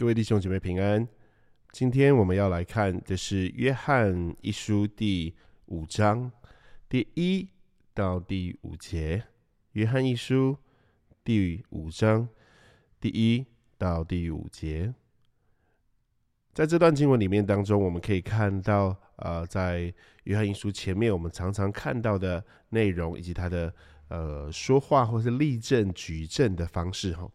各位弟兄姐妹平安。今天我们要来看的是约翰一书第五章第一到第五节。约翰一书第五章第一到第五节，在这段经文里面当中，我们可以看到，呃，在约翰一书前面我们常常看到的内容，以及他的呃说话或是立正举证的方式，哈。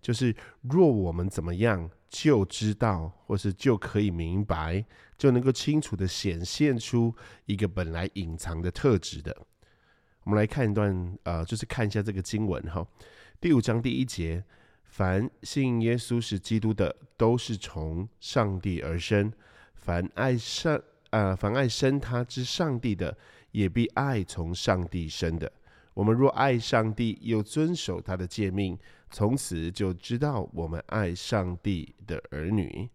就是若我们怎么样，就知道，或是就可以明白，就能够清楚的显现出一个本来隐藏的特质的。我们来看一段，呃，就是看一下这个经文哈。第五章第一节：凡信耶稣是基督的，都是从上帝而生；凡爱上，呃，凡爱生他之上帝的，也必爱从上帝生的。我们若爱上帝，又遵守他的诫命。从此就知道我们爱上帝的儿女，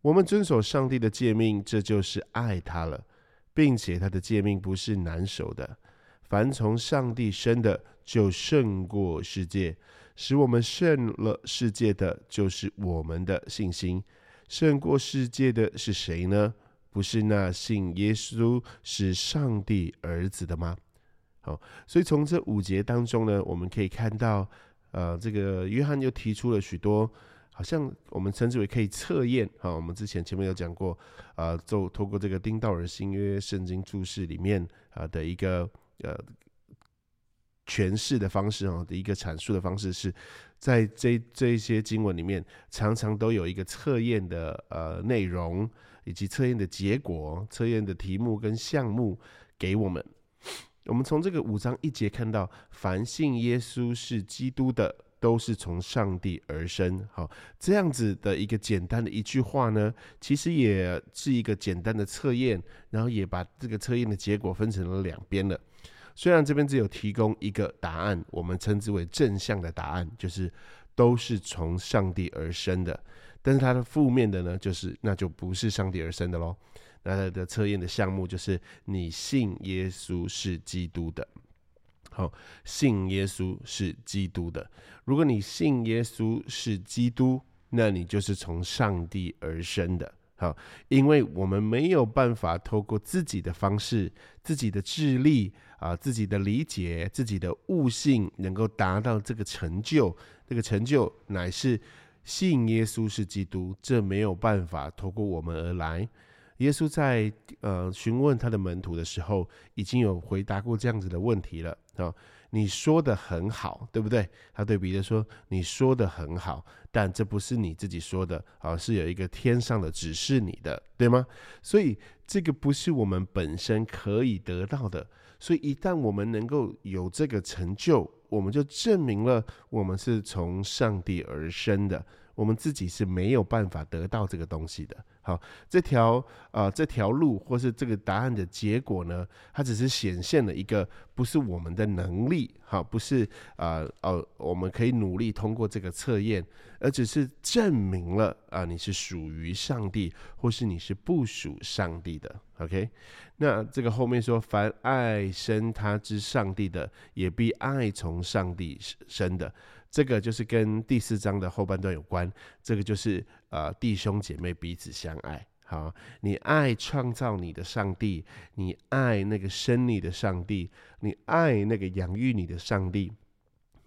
我们遵守上帝的诫命，这就是爱他了，并且他的诫命不是难守的。凡从上帝生的，就胜过世界；使我们胜了世界的，就是我们的信心。胜过世界的是谁呢？不是那信耶稣是上帝儿子的吗？好，所以从这五节当中呢，我们可以看到。呃，这个约翰又提出了许多，好像我们称之为可以测验哈。我们之前前面有讲过，呃，就透过这个丁道尔新约圣经注释里面啊的一个呃诠释的方式啊的一个阐述的方式，是在这这些经文里面，常常都有一个测验的呃内容，以及测验的结果、测验的题目跟项目给我们。我们从这个五章一节看到，凡信耶稣是基督的，都是从上帝而生。好，这样子的一个简单的一句话呢，其实也是一个简单的测验，然后也把这个测验的结果分成了两边了。虽然这边只有提供一个答案，我们称之为正向的答案，就是都是从上帝而生的，但是它的负面的呢，就是那就不是上帝而生的喽。那它的测验的项目就是你信耶稣是基督的，好，信耶稣是基督的。如果你信耶稣是基督，那你就是从上帝而生的。好，因为我们没有办法透过自己的方式、自己的智力啊、自己的理解、自己的悟性，能够达到这个成就。这个成就乃是信耶稣是基督，这没有办法透过我们而来。耶稣在呃询问他的门徒的时候，已经有回答过这样子的问题了啊。你说的很好，对不对？他对彼得说：“你说的很好，但这不是你自己说的啊，是有一个天上的指示你的，对吗？所以这个不是我们本身可以得到的。所以一旦我们能够有这个成就，我们就证明了我们是从上帝而生的。我们自己是没有办法得到这个东西的。”好，这条呃这条路或是这个答案的结果呢，它只是显现了一个不是我们的能力，好，不是啊哦，我们可以努力通过这个测验，而只是证明了啊你是属于上帝，或是你是不属上帝的。OK，那这个后面说，凡爱生他之上帝的，也必爱从上帝生的。这个就是跟第四章的后半段有关，这个就是呃弟兄姐妹彼此相爱。好，你爱创造你的上帝，你爱那个生你的上帝，你爱那个养育你的上帝，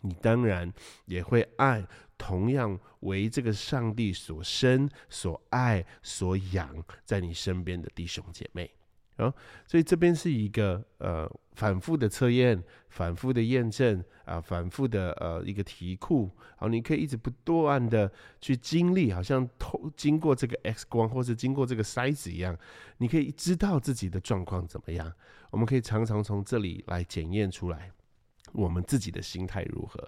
你当然也会爱同样为这个上帝所生、所爱、所养在你身边的弟兄姐妹。啊，所以这边是一个呃反复的测验，反复的验证啊，反复的呃一个题库，好，你可以一直不断的去经历，好像透经过这个 X 光或是经过这个筛子一样，你可以知道自己的状况怎么样。我们可以常常从这里来检验出来我们自己的心态如何。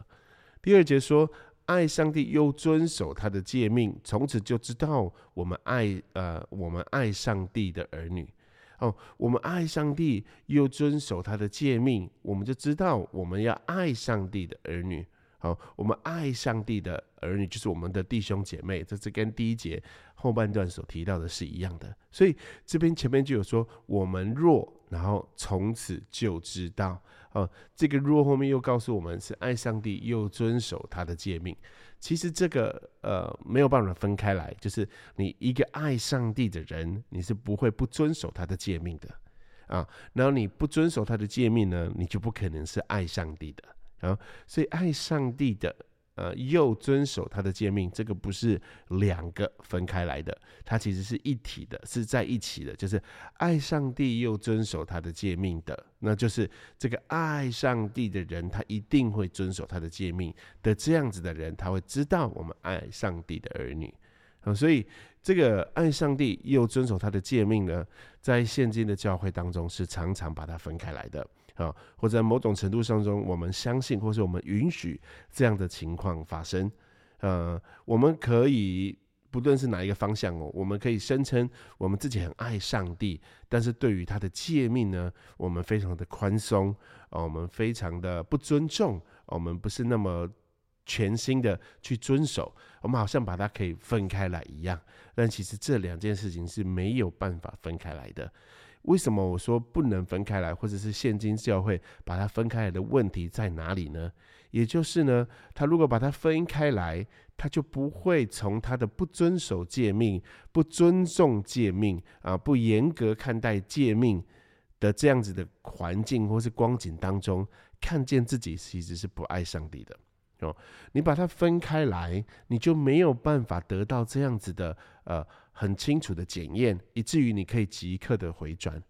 第二节说，爱上帝又遵守他的诫命，从此就知道我们爱呃我们爱上帝的儿女。哦，我们爱上帝又遵守他的诫命，我们就知道我们要爱上帝的儿女。好，我们爱上帝的儿女就是我们的弟兄姐妹，这是跟第一节后半段所提到的是一样的。所以这边前面就有说，我们若然后从此就知道哦。这个若后面又告诉我们是爱上帝又遵守他的诫命。其实这个呃没有办法分开来，就是你一个爱上帝的人，你是不会不遵守他的诫命的啊。然后你不遵守他的诫命呢，你就不可能是爱上帝的啊。所以爱上帝的。呃，又遵守他的诫命，这个不是两个分开来的，它其实是一体的，是在一起的。就是爱上帝又遵守他的诫命的，那就是这个爱上帝的人，他一定会遵守他的诫命的。这样子的人，他会知道我们爱上帝的儿女。啊，所以这个爱上帝又遵守他的诫命呢，在现今的教会当中是常常把它分开来的。啊，或者在某种程度上中，我们相信，或是我们允许这样的情况发生。呃，我们可以不论是哪一个方向哦，我们可以声称我们自己很爱上帝，但是对于他的诫命呢，我们非常的宽松，啊我们非常的不尊重，我们不是那么全心的去遵守，我们好像把它可以分开来一样。但其实这两件事情是没有办法分开来的。为什么我说不能分开来，或者是现今教会把它分开来的问题在哪里呢？也就是呢，他如果把它分开来，他就不会从他的不遵守诫命、不尊重诫命啊、不严格看待诫命的这样子的环境或是光景当中，看见自己其实是不爱上帝的哦。你把它分开来，你就没有办法得到这样子的呃。很清楚的检验，以至于你可以即刻的回转。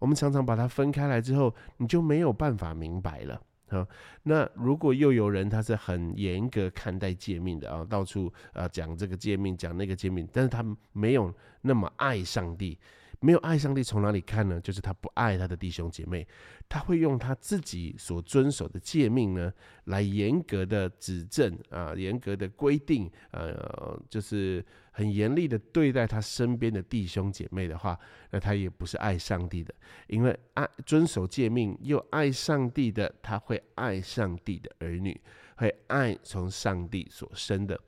我们常常把它分开来之后，你就没有办法明白了啊。那如果又有人他是很严格看待诫命的啊，到处啊讲这个诫命，讲那个诫命，但是他没有那么爱上帝。没有爱上帝，从哪里看呢？就是他不爱他的弟兄姐妹，他会用他自己所遵守的诫命呢，来严格的指正啊，严格的规定，呃，就是很严厉的对待他身边的弟兄姐妹的话，那他也不是爱上帝的，因为爱遵守诫命又爱上帝的，他会爱上帝的儿女，会爱从上帝所生的。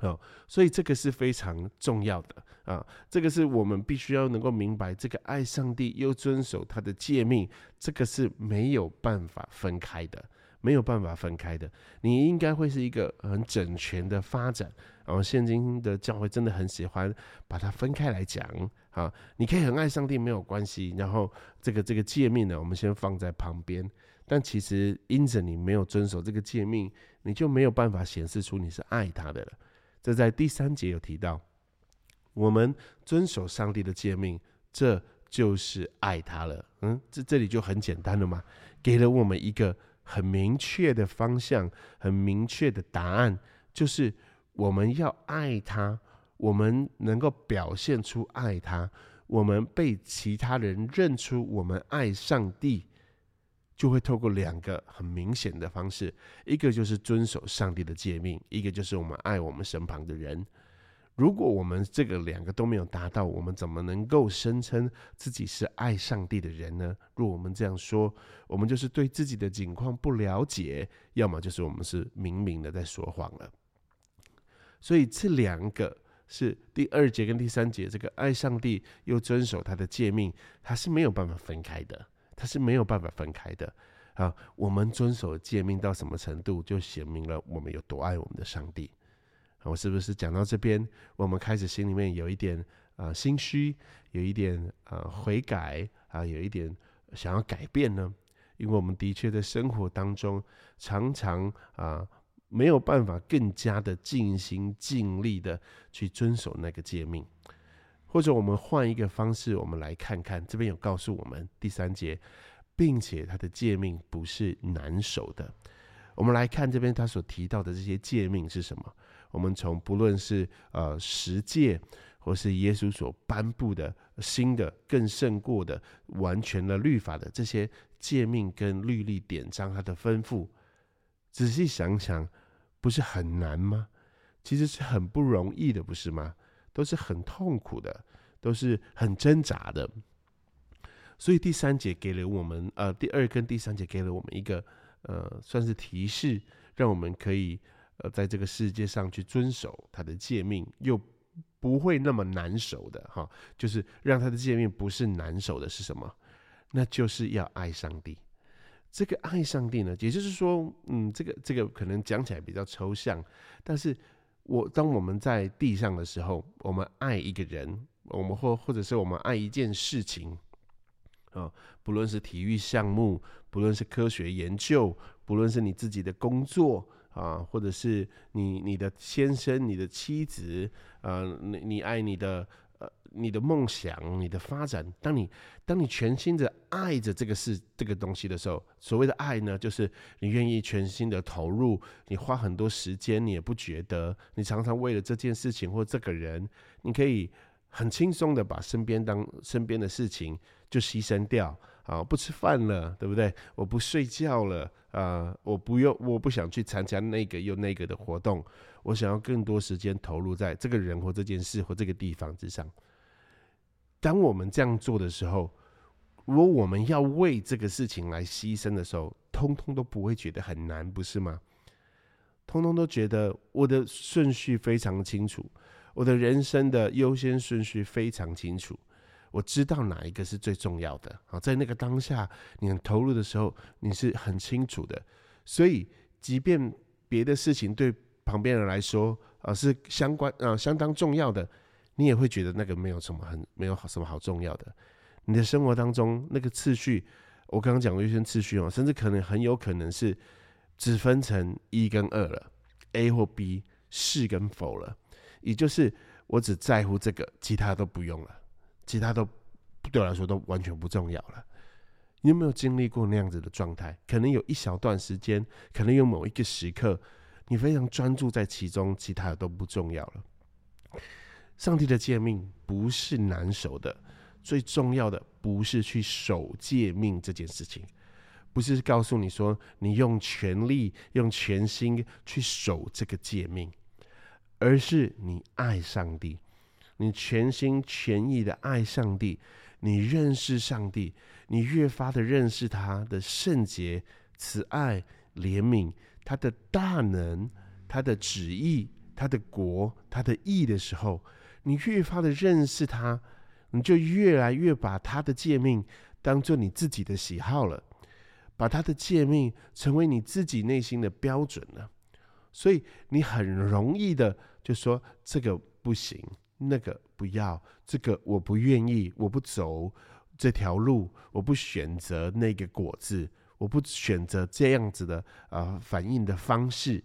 哦，所以这个是非常重要的啊！这个是我们必须要能够明白，这个爱上帝又遵守他的诫命，这个是没有办法分开的，没有办法分开的。你应该会是一个很整全的发展。然后现今的教会真的很喜欢把它分开来讲啊！你可以很爱上帝没有关系，然后这个这个诫命呢，我们先放在旁边。但其实因着你没有遵守这个诫命，你就没有办法显示出你是爱他的了。这在第三节有提到，我们遵守上帝的诫命，这就是爱他了。嗯，这这里就很简单了嘛，给了我们一个很明确的方向，很明确的答案，就是我们要爱他，我们能够表现出爱他，我们被其他人认出我们爱上帝。就会透过两个很明显的方式，一个就是遵守上帝的诫命，一个就是我们爱我们身旁的人。如果我们这个两个都没有达到，我们怎么能够声称自己是爱上帝的人呢？若我们这样说，我们就是对自己的境况不了解，要么就是我们是明明的在说谎了。所以这两个是第二节跟第三节，这个爱上帝又遵守他的诫命，它是没有办法分开的。它是没有办法分开的啊！我们遵守诫命到什么程度，就显明了我们有多爱我们的上帝。我是不是讲到这边，我们开始心里面有一点啊心虚，有一点啊悔改啊，有一点想要改变呢？因为我们的确在生活当中常常啊没有办法更加的尽心尽力的去遵守那个诫命。或者我们换一个方式，我们来看看这边有告诉我们第三节，并且他的诫命不是难守的。我们来看这边他所提到的这些诫命是什么？我们从不论是呃十诫，或是耶稣所颁布的新的、更胜过的、完全的律法的这些诫命跟律例典章，他的吩咐，仔细想想，不是很难吗？其实是很不容易的，不是吗？都是很痛苦的，都是很挣扎的。所以第三节给了我们，呃，第二跟第三节给了我们一个，呃，算是提示，让我们可以，呃，在这个世界上去遵守他的诫命，又不会那么难守的，哈，就是让他的诫命不是难守的，是什么？那就是要爱上帝。这个爱上帝呢，也就是说，嗯，这个这个可能讲起来比较抽象，但是我当我们在地上的时候，我们爱一个人，我们或或者是我们爱一件事情，啊，不论是体育项目，不论是科学研究，不论是你自己的工作啊，或者是你你的先生、你的妻子，呃，你你爱你的呃。你的梦想，你的发展，当你当你全心的爱着这个事、这个东西的时候，所谓的爱呢，就是你愿意全心的投入，你花很多时间，你也不觉得，你常常为了这件事情或这个人，你可以很轻松的把身边当身边的事情就牺牲掉啊，不吃饭了，对不对？我不睡觉了啊，我不用，我不想去参加那个又那个的活动，我想要更多时间投入在这个人或这件事或这个地方之上。当我们这样做的时候，如果我们要为这个事情来牺牲的时候，通通都不会觉得很难，不是吗？通通都觉得我的顺序非常清楚，我的人生的优先顺序非常清楚，我知道哪一个是最重要的。啊，在那个当下，你很投入的时候，你是很清楚的。所以，即便别的事情对旁边人来说，啊，是相关啊，相当重要的。你也会觉得那个没有什么很没有什么好重要的。你的生活当中那个次序，我刚刚讲优先次序哦，甚至可能很有可能是只分成一跟二了，A 或 B 是跟否了。也就是我只在乎这个，其他都不用了，其他都对我来说都完全不重要了。你有没有经历过那样子的状态？可能有一小段时间，可能有某一个时刻，你非常专注在其中，其他的都不重要了。上帝的诫命不是难守的，最重要的不是去守诫命这件事情，不是告诉你说你用全力、用全心去守这个诫命，而是你爱上帝，你全心全意的爱上帝，你认识上帝，你越发的认识他的圣洁、慈爱、怜悯，他的大能、他的旨意、他的国、他的义的时候。你越发的认识他，你就越来越把他的诫命当做你自己的喜好了，把他的诫命成为你自己内心的标准了。所以你很容易的就说这个不行，那个不要，这个我不愿意，我不走这条路，我不选择那个果子，我不选择这样子的啊反应的方式，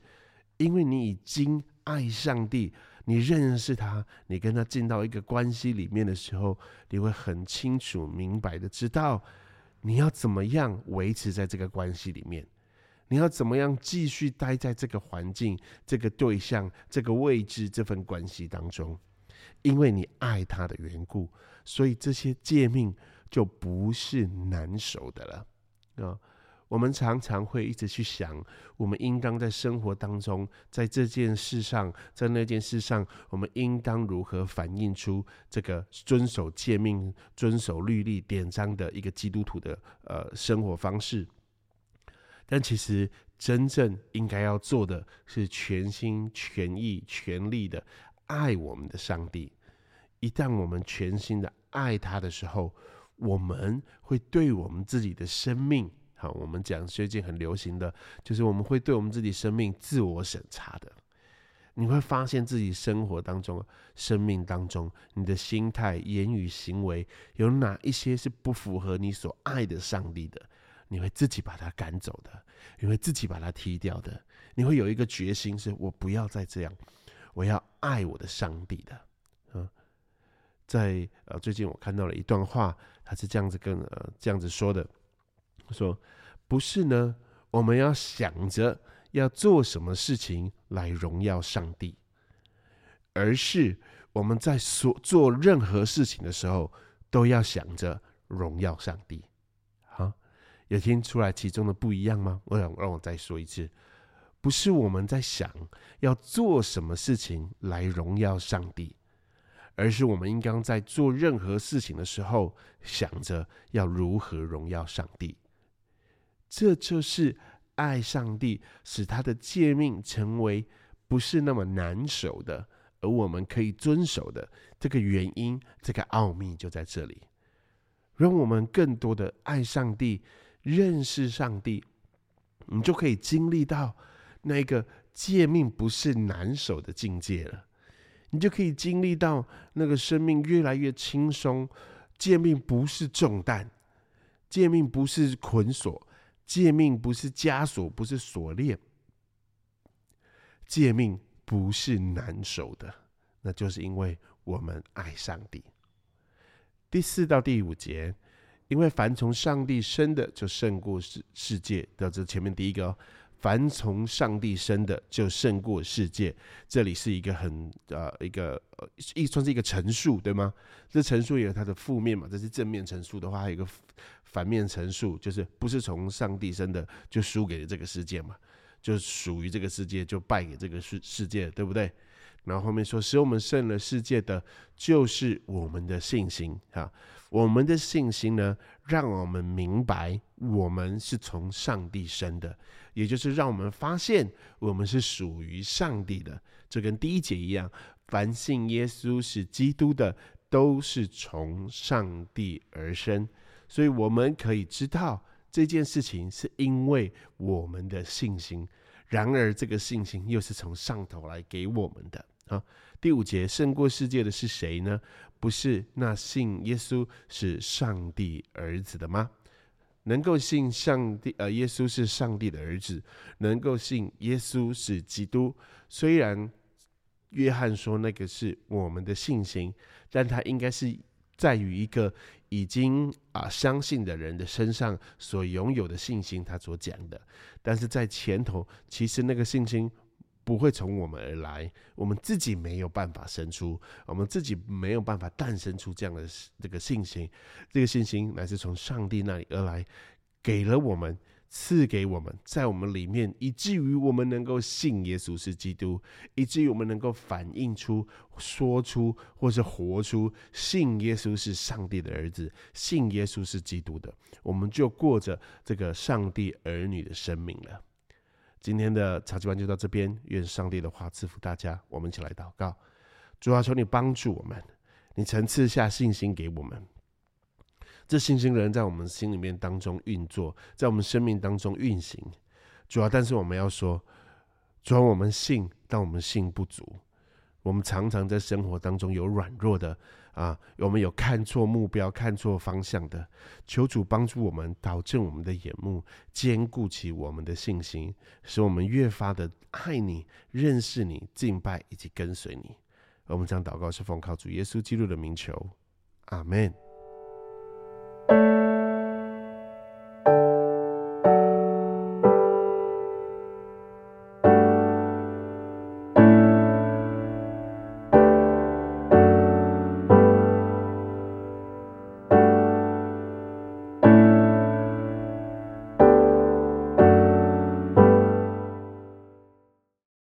因为你已经爱上帝。你认识他，你跟他进到一个关系里面的时候，你会很清楚明白的知道你要怎么样维持在这个关系里面，你要怎么样继续待在这个环境、这个对象、这个位置、这份关系当中，因为你爱他的缘故，所以这些诫命就不是难守的了啊。我们常常会一直去想，我们应当在生活当中，在这件事上，在那件事上，我们应当如何反映出这个遵守诫命、遵守律例典章的一个基督徒的呃生活方式？但其实真正应该要做的是全心全意、全力的爱我们的上帝。一旦我们全心的爱他的时候，我们会对我们自己的生命。好，我们讲最近很流行的，就是我们会对我们自己生命自我审查的。你会发现自己生活当中、生命当中，你的心态、言语、行为有哪一些是不符合你所爱的上帝的？你会自己把它赶走的，你会自己把它踢掉的。你会有一个决心，是我不要再这样，我要爱我的上帝的。嗯，在呃最近我看到了一段话，他是这样子跟呃这样子说的。说不是呢，我们要想着要做什么事情来荣耀上帝，而是我们在所做任何事情的时候都要想着荣耀上帝。好，有听出来其中的不一样吗？我想让我再说一次，不是我们在想要做什么事情来荣耀上帝，而是我们应当在做任何事情的时候想着要如何荣耀上帝。这就是爱上帝，使他的诫命成为不是那么难守的，而我们可以遵守的这个原因，这个奥秘就在这里。让我们更多的爱上帝、认识上帝，你就可以经历到那个借命不是难守的境界了。你就可以经历到那个生命越来越轻松，借命不是重担，借命不是捆锁，借命不是枷锁，不是锁链，借命不是难守的，那就是因为我们爱上帝。第四到第五节，因为凡从上帝生的，就胜过世世界。到这前面第一个。凡从上帝生的，就胜过世界。这里是一个很呃一个一算是一个陈述，对吗？这陈述也有它的负面嘛。这是正面陈述的话，还有一个反面陈述，就是不是从上帝生的，就输给了这个世界嘛，就属于这个世界，就败给这个世世界，对不对？然后后面说，使我们胜了世界的，就是我们的信心啊。我们的信心呢，让我们明白我们是从上帝生的，也就是让我们发现我们是属于上帝的。这跟第一节一样，凡信耶稣是基督的，都是从上帝而生。所以我们可以知道这件事情是因为我们的信心。然而，这个信心又是从上头来给我们的。啊，第五节胜过世界的是谁呢？不是那信耶稣是上帝儿子的吗？能够信上帝，呃，耶稣是上帝的儿子，能够信耶稣是基督。虽然约翰说那个是我们的信心，但他应该是在于一个已经啊相信的人的身上所拥有的信心，他所讲的。但是在前头，其实那个信心。不会从我们而来，我们自己没有办法生出，我们自己没有办法诞生出这样的这个信心。这个信心乃是从上帝那里而来，给了我们，赐给我们，在我们里面，以至于我们能够信耶稣是基督，以至于我们能够反映出、说出或是活出信耶稣是上帝的儿子，信耶稣是基督的，我们就过着这个上帝儿女的生命了。今天的茶几班就到这边，愿上帝的话赐福大家。我们一起来祷告，主啊，求你帮助我们，你层次下信心给我们，这信心仍在我们心里面当中运作，在我们生命当中运行。主要，但是我们要说，主要我们信，但我们信不足，我们常常在生活当中有软弱的。啊，我们有看错目标、看错方向的，求主帮助我们，导正我们的眼目，坚固起我们的信心，使我们越发的爱你、认识你、敬拜以及跟随你。我们将祷告是奉靠主耶稣基督的名求，阿门。